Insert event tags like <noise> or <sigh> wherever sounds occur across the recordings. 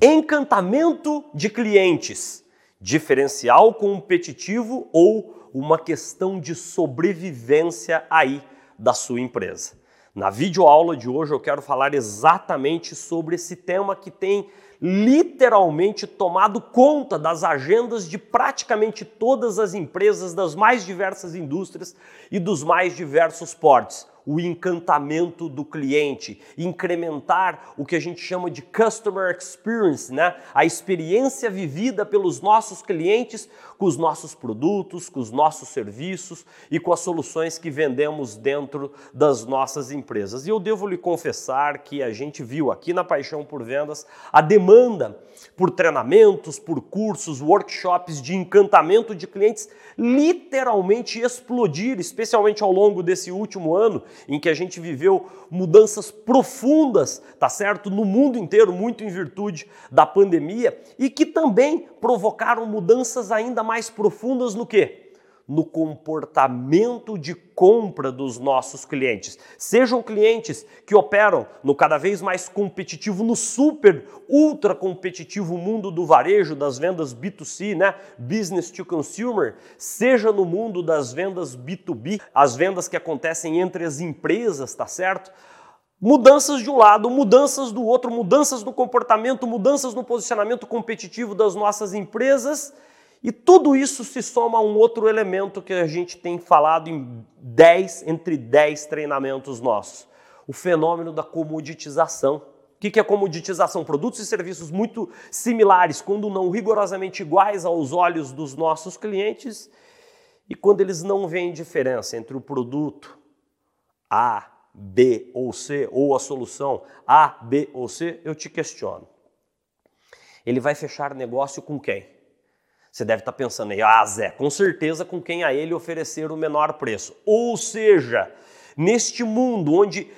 Encantamento de clientes, diferencial competitivo ou uma questão de sobrevivência aí da sua empresa. Na videoaula de hoje eu quero falar exatamente sobre esse tema que tem literalmente tomado conta das agendas de praticamente todas as empresas das mais diversas indústrias e dos mais diversos portes o encantamento do cliente, incrementar o que a gente chama de customer experience, né? A experiência vivida pelos nossos clientes com os nossos produtos, com os nossos serviços e com as soluções que vendemos dentro das nossas empresas. E eu devo lhe confessar que a gente viu aqui na Paixão por Vendas a demanda por treinamentos, por cursos, workshops de encantamento de clientes literalmente explodir, especialmente ao longo desse último ano, em que a gente viveu mudanças profundas, tá certo? No mundo inteiro, muito em virtude da pandemia, e que também provocaram mudanças ainda mais profundas no quê? No comportamento de compra dos nossos clientes. Sejam clientes que operam no cada vez mais competitivo, no super, ultra competitivo mundo do varejo, das vendas B2C, né? Business to consumer, seja no mundo das vendas B2B, as vendas que acontecem entre as empresas, tá certo? Mudanças de um lado, mudanças do outro, mudanças no comportamento, mudanças no posicionamento competitivo das nossas empresas e tudo isso se soma a um outro elemento que a gente tem falado em 10, entre 10 treinamentos nossos: o fenômeno da comoditização. O que é comoditização? Produtos e serviços muito similares, quando não rigorosamente iguais aos olhos dos nossos clientes, e quando eles não veem diferença entre o produto A, B ou C, ou a solução A, B ou C, eu te questiono. Ele vai fechar negócio com quem? Você deve estar pensando aí, ah, Zé, com certeza com quem a ele oferecer o menor preço. Ou seja, neste mundo onde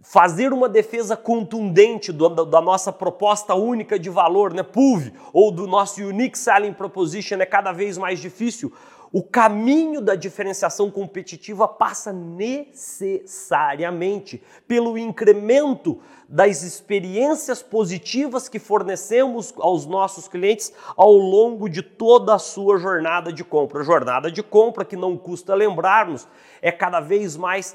fazer uma defesa contundente do, da nossa proposta única de valor, né, PUV, ou do nosso Unique Selling Proposition é cada vez mais difícil, o caminho da diferenciação competitiva passa necessariamente pelo incremento das experiências positivas que fornecemos aos nossos clientes ao longo de toda a sua jornada de compra. Jornada de compra que não custa lembrarmos, é cada vez mais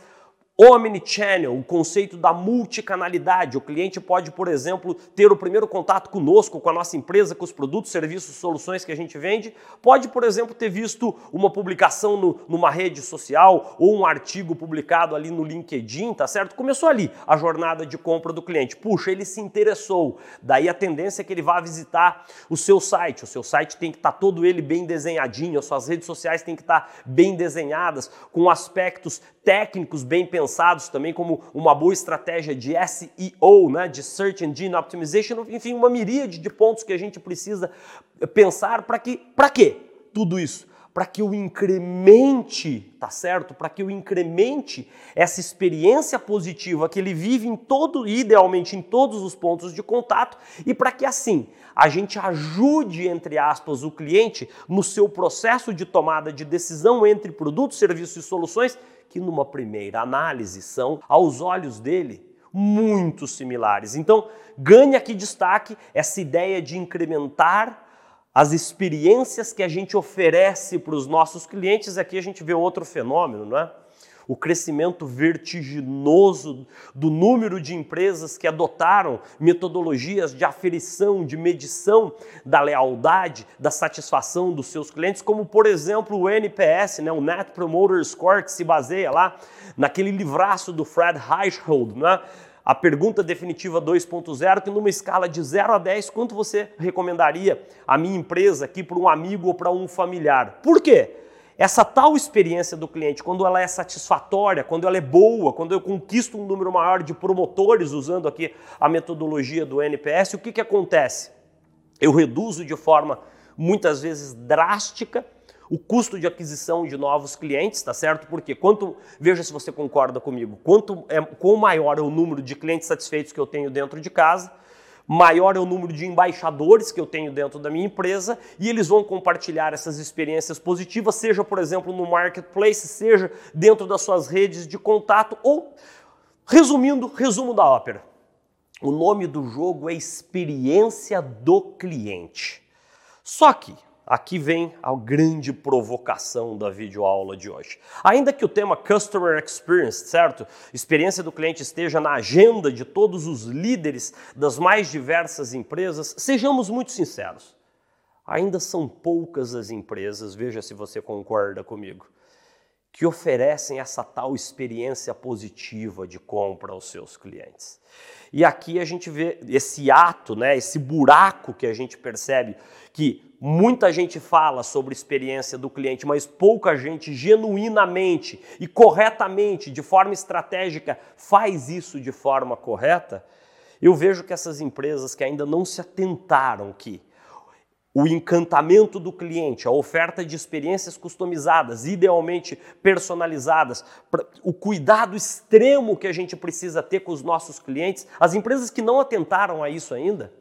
Omnichannel, o conceito da multicanalidade. O cliente pode, por exemplo, ter o primeiro contato conosco, com a nossa empresa, com os produtos, serviços, soluções que a gente vende. Pode, por exemplo, ter visto uma publicação no, numa rede social ou um artigo publicado ali no LinkedIn, tá certo? Começou ali a jornada de compra do cliente. Puxa, ele se interessou. Daí a tendência é que ele vá visitar o seu site. O seu site tem que estar tá todo ele bem desenhadinho, as suas redes sociais têm que estar tá bem desenhadas, com aspectos técnicos bem pensados também, como uma boa estratégia de SEO, né, de Search Engine Optimization, enfim, uma miríade de pontos que a gente precisa pensar para que, para quê? Tudo isso para que eu incremente, tá certo? Para que eu incremente essa experiência positiva que ele vive em todo, idealmente em todos os pontos de contato e para que assim a gente ajude entre aspas o cliente no seu processo de tomada de decisão entre produtos, serviços e soluções que numa primeira análise são, aos olhos dele, muito similares. Então, ganha aqui destaque essa ideia de incrementar as experiências que a gente oferece para os nossos clientes. Aqui a gente vê outro fenômeno, não é? O crescimento vertiginoso do número de empresas que adotaram metodologias de aferição, de medição da lealdade, da satisfação dos seus clientes, como por exemplo o NPS, né, o Net Promoter Score, que se baseia lá naquele livraço do Fred Reichhold, né? a pergunta definitiva 2.0, que numa escala de 0 a 10, quanto você recomendaria a minha empresa aqui para um amigo ou para um familiar? Por quê? Essa tal experiência do cliente, quando ela é satisfatória, quando ela é boa, quando eu conquisto um número maior de promotores usando aqui a metodologia do NPS, o que, que acontece? Eu reduzo de forma muitas vezes drástica o custo de aquisição de novos clientes, tá certo? Porque quanto, veja se você concorda comigo, quanto é, quanto maior é o número de clientes satisfeitos que eu tenho dentro de casa, maior é o número de embaixadores que eu tenho dentro da minha empresa e eles vão compartilhar essas experiências positivas, seja, por exemplo, no marketplace, seja dentro das suas redes de contato ou, resumindo, resumo da ópera. O nome do jogo é Experiência do Cliente. Só que aqui vem a grande provocação da videoaula de hoje. Ainda que o tema Customer Experience, certo? Experiência do cliente esteja na agenda de todos os líderes das mais diversas empresas, sejamos muito sinceros. Ainda são poucas as empresas, veja se você concorda comigo, que oferecem essa tal experiência positiva de compra aos seus clientes. E aqui a gente vê esse ato, né, esse buraco que a gente percebe que muita gente fala sobre experiência do cliente, mas pouca gente genuinamente e corretamente, de forma estratégica, faz isso de forma correta. Eu vejo que essas empresas que ainda não se atentaram que o encantamento do cliente, a oferta de experiências customizadas, idealmente personalizadas, o cuidado extremo que a gente precisa ter com os nossos clientes, as empresas que não atentaram a isso ainda,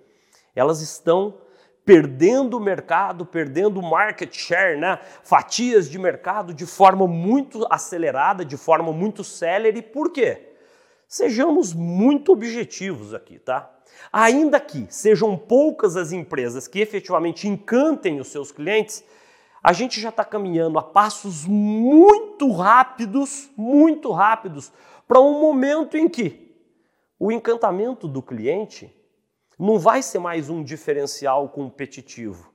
elas estão perdendo mercado, perdendo market share, né? fatias de mercado de forma muito acelerada, de forma muito célere. Por quê? Sejamos muito objetivos aqui, tá? Ainda que sejam poucas as empresas que efetivamente encantem os seus clientes, a gente já está caminhando a passos muito rápidos, muito rápidos, para um momento em que o encantamento do cliente não vai ser mais um diferencial competitivo.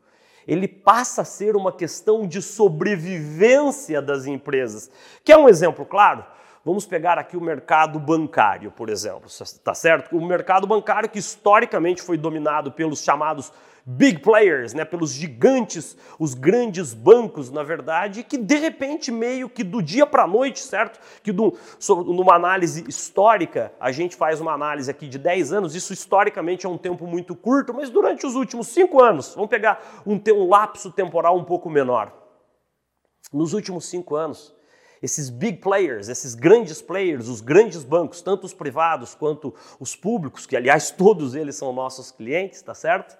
Ele passa a ser uma questão de sobrevivência das empresas. Quer um exemplo claro? Vamos pegar aqui o mercado bancário, por exemplo, tá certo? O mercado bancário que historicamente foi dominado pelos chamados big players, né, pelos gigantes, os grandes bancos, na verdade, que de repente meio que do dia para a noite, certo? Que do, numa análise histórica, a gente faz uma análise aqui de 10 anos, isso historicamente é um tempo muito curto, mas durante os últimos 5 anos, vamos pegar um, um lapso temporal um pouco menor. Nos últimos 5 anos, esses big players, esses grandes players, os grandes bancos, tanto os privados quanto os públicos, que aliás <laughs> todos eles são nossos clientes, tá certo?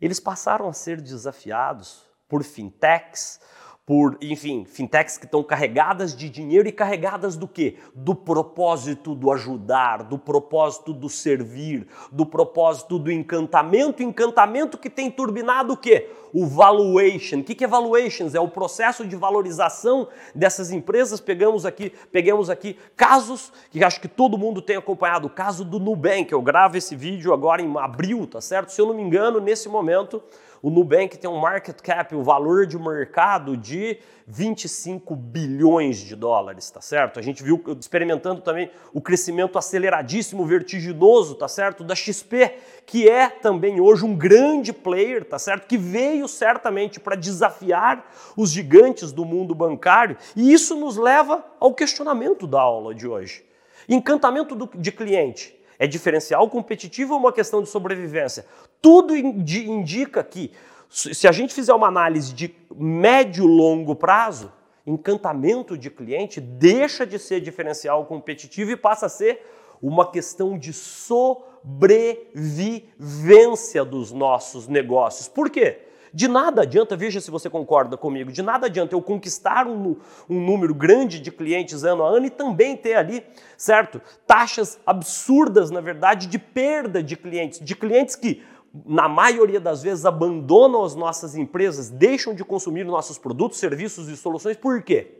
Eles passaram a ser desafiados por fintechs, por, enfim, fintechs que estão carregadas de dinheiro e carregadas do quê? Do propósito do ajudar, do propósito do servir, do propósito do encantamento, encantamento que tem turbinado o quê? O valuation. O que é valuations? É o processo de valorização dessas empresas. Pegamos aqui, pegamos aqui casos que acho que todo mundo tem acompanhado. O caso do Nubank. Eu gravo esse vídeo agora em abril, tá certo? Se eu não me engano, nesse momento o Nubank tem um market cap, o um valor de mercado de 25 bilhões de dólares, tá certo? A gente viu experimentando também o crescimento aceleradíssimo, vertiginoso, tá certo? Da XP, que é também hoje um grande player, tá certo? Que veio certamente para desafiar os gigantes do mundo bancário, e isso nos leva ao questionamento da aula de hoje. Encantamento do, de cliente. É diferencial competitivo ou uma questão de sobrevivência? Tudo indica que, se a gente fizer uma análise de médio longo prazo, encantamento de cliente deixa de ser diferencial competitivo e passa a ser uma questão de sobrevivência dos nossos negócios. Por quê? De nada adianta, veja se você concorda comigo, de nada adianta eu conquistar um, um número grande de clientes ano a ano e também ter ali, certo? Taxas absurdas, na verdade, de perda de clientes, de clientes que na maioria das vezes abandonam as nossas empresas, deixam de consumir nossos produtos, serviços e soluções. Por quê?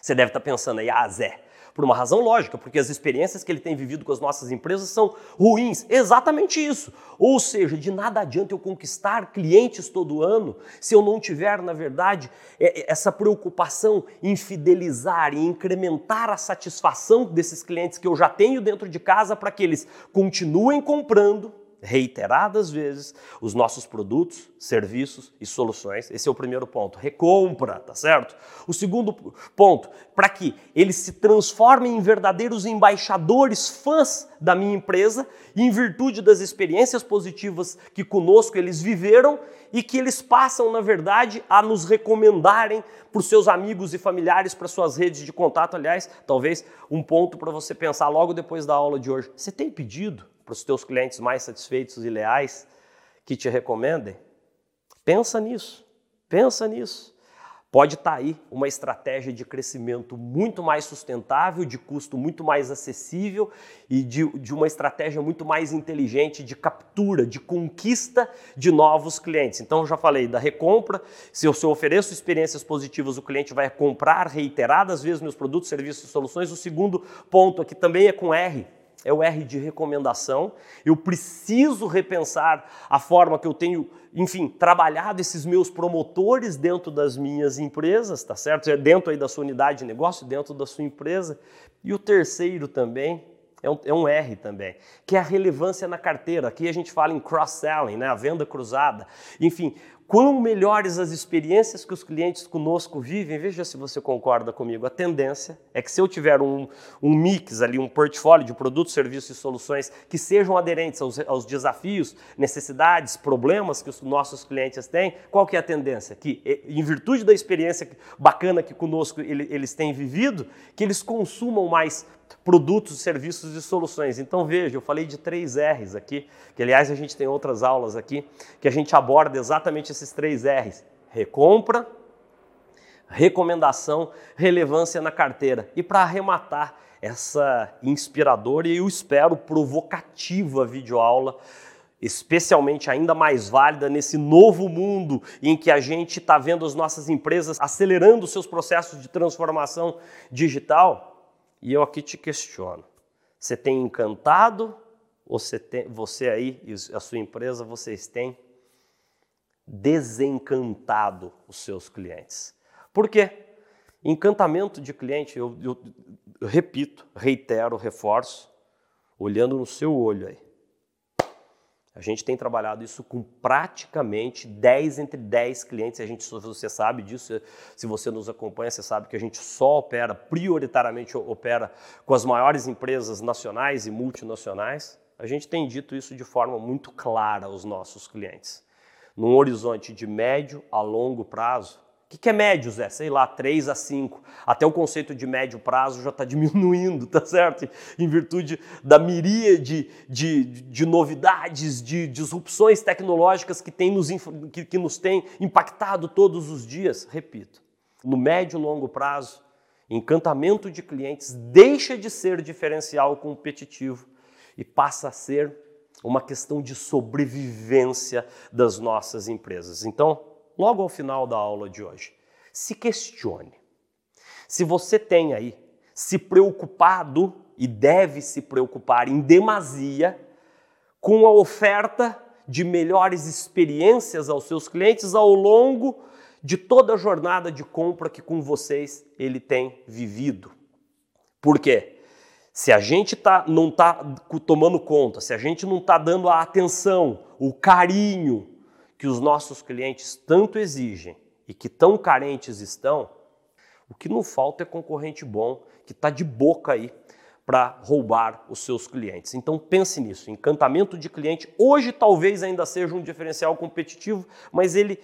Você deve estar pensando aí, ah, Zé, por uma razão lógica, porque as experiências que ele tem vivido com as nossas empresas são ruins. Exatamente isso. Ou seja, de nada adianta eu conquistar clientes todo ano se eu não tiver, na verdade, é, é, essa preocupação em fidelizar e incrementar a satisfação desses clientes que eu já tenho dentro de casa para que eles continuem comprando reiteradas vezes os nossos produtos, serviços e soluções. Esse é o primeiro ponto. Recompra, tá certo? O segundo ponto, para que eles se transformem em verdadeiros embaixadores, fãs da minha empresa, em virtude das experiências positivas que conosco eles viveram e que eles passam, na verdade, a nos recomendarem para os seus amigos e familiares, para suas redes de contato. Aliás, talvez um ponto para você pensar logo depois da aula de hoje. Você tem pedido? Para os teus clientes mais satisfeitos e leais que te recomendem? Pensa nisso, pensa nisso. pode estar tá aí uma estratégia de crescimento muito mais sustentável, de custo muito mais acessível e de, de, uma estratégia muito mais inteligente de captura, de conquista de novos clientes. Então, já falei da recompra. Se eu, se eu ofereço experiências positivas, o cliente vai comprar reiteradas vezes meus produtos, serviços e soluções. O segundo ponto aqui também é com R, é o R de recomendação. Eu preciso repensar a forma que eu tenho, enfim, trabalhado esses meus promotores dentro das minhas empresas, tá certo? É dentro aí da sua unidade de negócio, dentro da sua empresa. E o terceiro também é um, é um, R também, que é a relevância na carteira. Aqui a gente fala em cross-selling, né? a venda cruzada. Enfim, quão melhores as experiências que os clientes conosco vivem, veja se você concorda comigo. A tendência é que se eu tiver um, um mix ali, um portfólio de produtos, serviços e soluções que sejam aderentes aos, aos, desafios, necessidades, problemas que os nossos clientes têm, qual que é a tendência? Que, em virtude da experiência bacana que conosco eles têm vivido, que eles consumam mais produtos, serviços e soluções. Então veja, eu falei de três R's aqui, que aliás a gente tem outras aulas aqui, que a gente aborda exatamente esses três R's: recompra, recomendação, relevância na carteira. E para arrematar essa inspiradora e eu espero provocativa videoaula, especialmente ainda mais válida nesse novo mundo em que a gente está vendo as nossas empresas acelerando seus processos de transformação digital, e eu aqui te questiono: você tem encantado ou você, tem, você aí e a sua empresa, vocês têm desencantado os seus clientes? Por quê? Encantamento de cliente, eu, eu, eu repito, reitero, reforço, olhando no seu olho aí. A gente tem trabalhado isso com praticamente 10 entre 10 clientes. A gente, você sabe disso, se você nos acompanha, você sabe que a gente só opera, prioritariamente opera com as maiores empresas nacionais e multinacionais. A gente tem dito isso de forma muito clara aos nossos clientes. Num horizonte de médio a longo prazo, o que, é médio, Zé? Sei lá, 3 a 5. Até o conceito de médio prazo já está <laughs> diminuindo, tá certo? Em virtude da miríade de, de, de novidades, de disrupções tecnológicas que, tem nos, que, que nos tem impactado todos os dias. Repito, no médio e longo prazo, encantamento de clientes deixa de ser diferencial competitivo e passa a ser uma questão de sobrevivência das nossas empresas. Então, logo ao final da aula de hoje. Se questione. Se você tem aí se preocupado e deve se preocupar em demasia com a oferta de melhores experiências aos seus clientes ao longo de toda a jornada de compra que com vocês ele tem vivido. Por quê? Se a gente tá, não está tomando conta, se a gente não está dando a atenção, o carinho, que os nossos clientes tanto exigem e que tão carentes estão, o que não falta é concorrente bom que está de boca aí para roubar os seus clientes. Então pense nisso. Encantamento de cliente hoje talvez ainda seja um diferencial competitivo, mas ele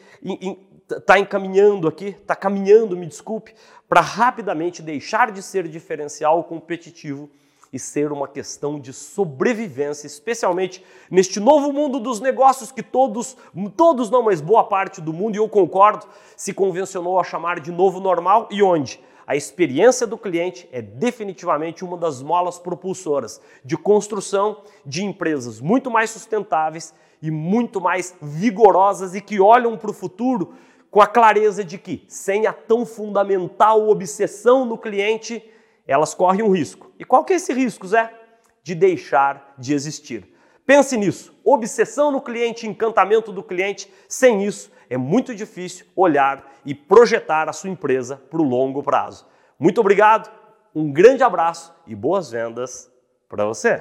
está encaminhando aqui, está caminhando, me desculpe, para rapidamente deixar de ser diferencial competitivo e ser uma questão de sobrevivência, especialmente neste novo mundo dos negócios que todos, todos não, mas boa parte do mundo, e eu concordo, se convencionou a chamar de novo normal e onde? A experiência do cliente é definitivamente uma das molas propulsoras de construção de empresas muito mais sustentáveis e muito mais vigorosas e que olham para o futuro com a clareza de que, sem a tão fundamental obsessão no cliente, elas correm um risco. E qual que é esse risco, Zé? De deixar de existir. Pense nisso. Obsessão no cliente, encantamento do cliente. Sem isso, é muito difícil olhar e projetar a sua empresa para o longo prazo. Muito obrigado, um grande abraço e boas vendas para você.